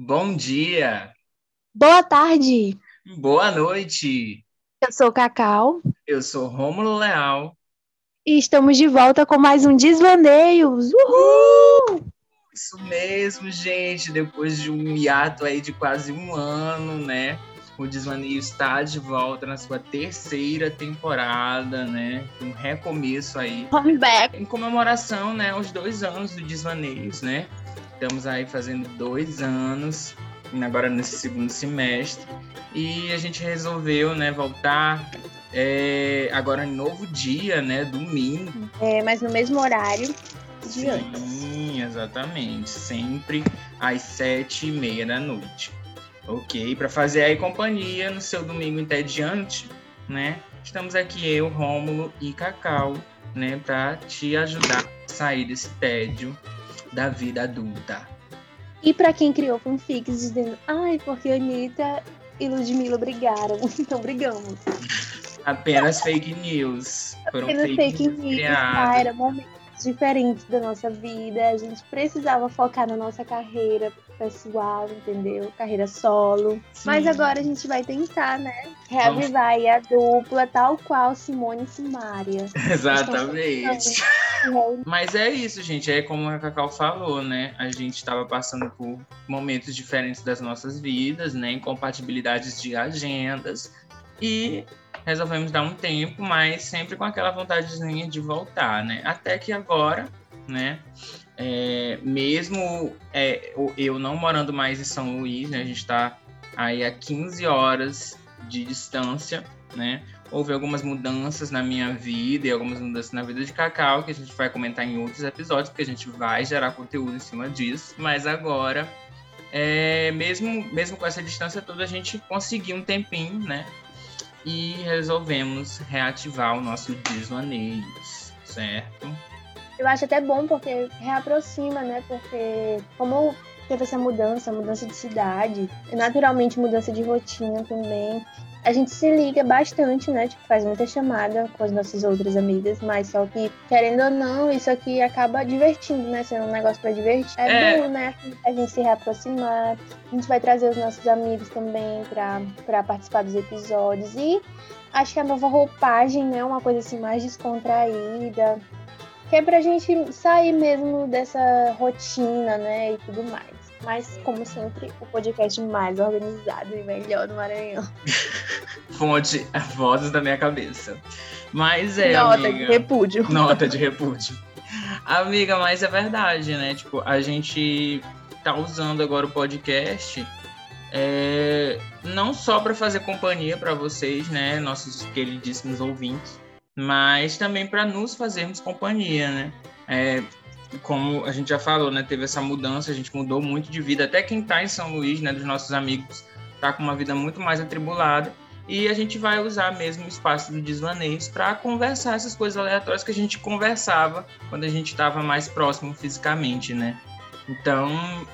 Bom dia. Boa tarde. Boa noite. Eu sou Cacau. Eu sou Rômulo Leal. E estamos de volta com mais um Desvaneios. Uhul! Isso mesmo, gente. Depois de um hiato aí de quase um ano, né? O Desvaneio está de volta na sua terceira temporada, né? Um recomeço aí. Comeback. Em comemoração, né? Aos dois anos do Desvaneios, né? Estamos aí fazendo dois anos, agora nesse segundo semestre. E a gente resolveu, né, voltar é, agora em novo dia, né? Domingo. É, mas no mesmo horário de Sim, antes. exatamente. Sempre às sete e meia da noite. Ok? Para fazer aí companhia no seu domingo entediante, né? Estamos aqui eu, Rômulo e Cacau, né? Para te ajudar a sair desse tédio da vida adulta. E pra quem criou fanfics dizendo, ai, porque Anitta e Ludmilla brigaram. Então brigamos. Apenas fake news. Foram Apenas fake news, tá? criadas. Era momentos diferentes da nossa vida. A gente precisava focar na nossa carreira pessoal, entendeu? Carreira solo. Mas Sim. agora a gente vai tentar, né? Reavivar aí a dupla, tal qual Simone e Simária. Exatamente. Mas é isso, gente. É como a Cacau falou, né? A gente estava passando por momentos diferentes das nossas vidas, né? Incompatibilidades de agendas. E resolvemos dar um tempo, mas sempre com aquela vontadezinha de voltar, né? Até que agora, né? é, mesmo é, eu não morando mais em São Luís, né? A gente está aí a 15 horas de distância, né? houve algumas mudanças na minha vida e algumas mudanças na vida de Cacau, que a gente vai comentar em outros episódios, porque a gente vai gerar conteúdo em cima disso. Mas agora, é, mesmo, mesmo com essa distância toda, a gente conseguiu um tempinho, né? E resolvemos reativar o nosso Desvaneios, certo? Eu acho até bom porque reaproxima, né? Porque como teve essa mudança, mudança de cidade, naturalmente mudança de rotina também, a gente se liga bastante, né? Tipo, faz muita chamada com as nossas outras amigas, mas só que, querendo ou não, isso aqui acaba divertindo, né? Sendo um negócio pra divertir. É, É. bom, né? A gente se reaproximar. A gente vai trazer os nossos amigos também pra, pra participar dos episódios. E acho que a nova roupagem, né? Uma coisa assim mais descontraída que é pra gente sair mesmo dessa rotina, né, e tudo mais. Mas, como sempre, o podcast mais organizado e melhor do Maranhão. Fonte, vozes da minha cabeça. Mas é, Nota amiga. de repúdio. Nota de repúdio. Amiga, mas é verdade, né? Tipo, a gente tá usando agora o podcast é, não só para fazer companhia para vocês, né, nossos queridíssimos ouvintes, mas também para nos fazermos companhia, né? É, como a gente já falou, né, teve essa mudança, a gente mudou muito de vida. Até quem tá em São Luís, né, dos nossos amigos, tá com uma vida muito mais atribulada. E a gente vai usar mesmo o espaço do Desvaneios para conversar essas coisas aleatórias que a gente conversava quando a gente estava mais próximo fisicamente, né? Então,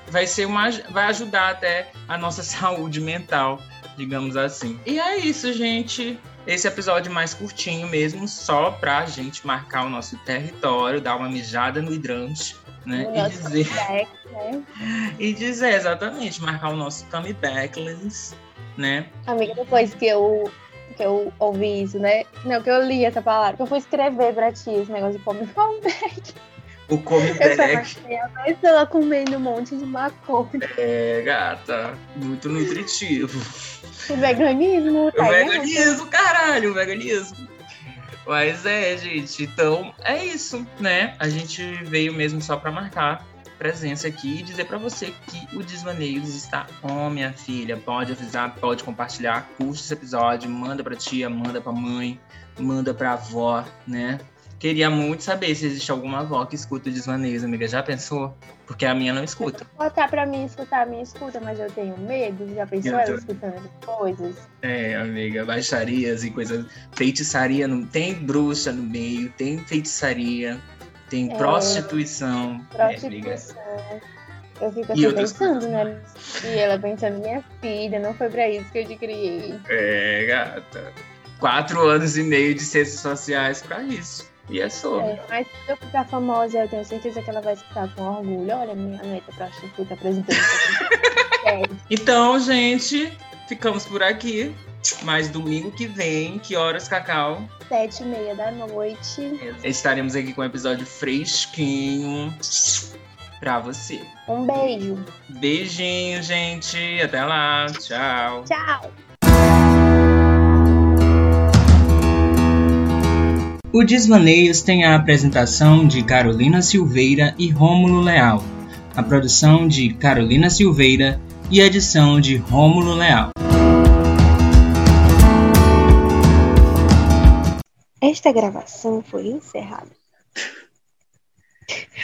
vai ser uma vai ajudar até a nossa saúde mental, digamos assim. E é isso, gente. Esse episódio mais curtinho mesmo, só pra gente marcar o nosso território, dar uma mijada no hidrante, né? E dizer comeback, né? e dizer exatamente, marcar o nosso comebackless, né? Amiga, depois que eu, que eu ouvi isso, né? Não, que eu li essa palavra, que eu fui escrever pra ti esse negócio de come comeback. O Eu só comeback achei a pessoa comendo um monte de maconha. é, gata, muito nutritivo. O veganismo, O tá ligado? veganismo, caralho, o veganismo. Mas é, gente, então é isso, né? A gente veio mesmo só pra marcar presença aqui e dizer pra você que o Desvaneios está on, minha filha. Pode avisar, pode compartilhar, curte esse episódio, manda pra tia, manda pra mãe, manda pra avó, né? Queria muito saber se existe alguma avó que escuta Desvaneios, amiga. Já pensou? Porque a minha não escuta. Botar pra mim escutar a minha escuta, mas eu tenho medo. Já pensou Eu ela tô- escutando essas coisas? É, amiga, baixarias e coisas. Feitiçaria, não tem bruxa no meio, tem feitiçaria, tem É. prostituição. É. Prostituição. Eu fico assim pensando, né? E ela pensando, minha filha, não foi pra isso que eu te criei. É, gata. Quatro anos e meio de ciências sociais pra isso. E é sobre. É, mas se eu ficar famosa, eu tenho certeza que ela vai escutar com orgulho. Olha, minha neta prostituta isso aqui. Então, gente, ficamos por aqui. Mas domingo que vem, que horas, Cacau? Sete e meia da noite. Estaremos aqui com um episódio fresquinho pra você. Um beijo. Beijinho, gente. Até lá. Tchau. Tchau. O Desvaneios tem a apresentação de Carolina Silveira e Rômulo Leal, a produção de Carolina Silveira e a edição de Rômulo Leal. Esta gravação foi encerrada.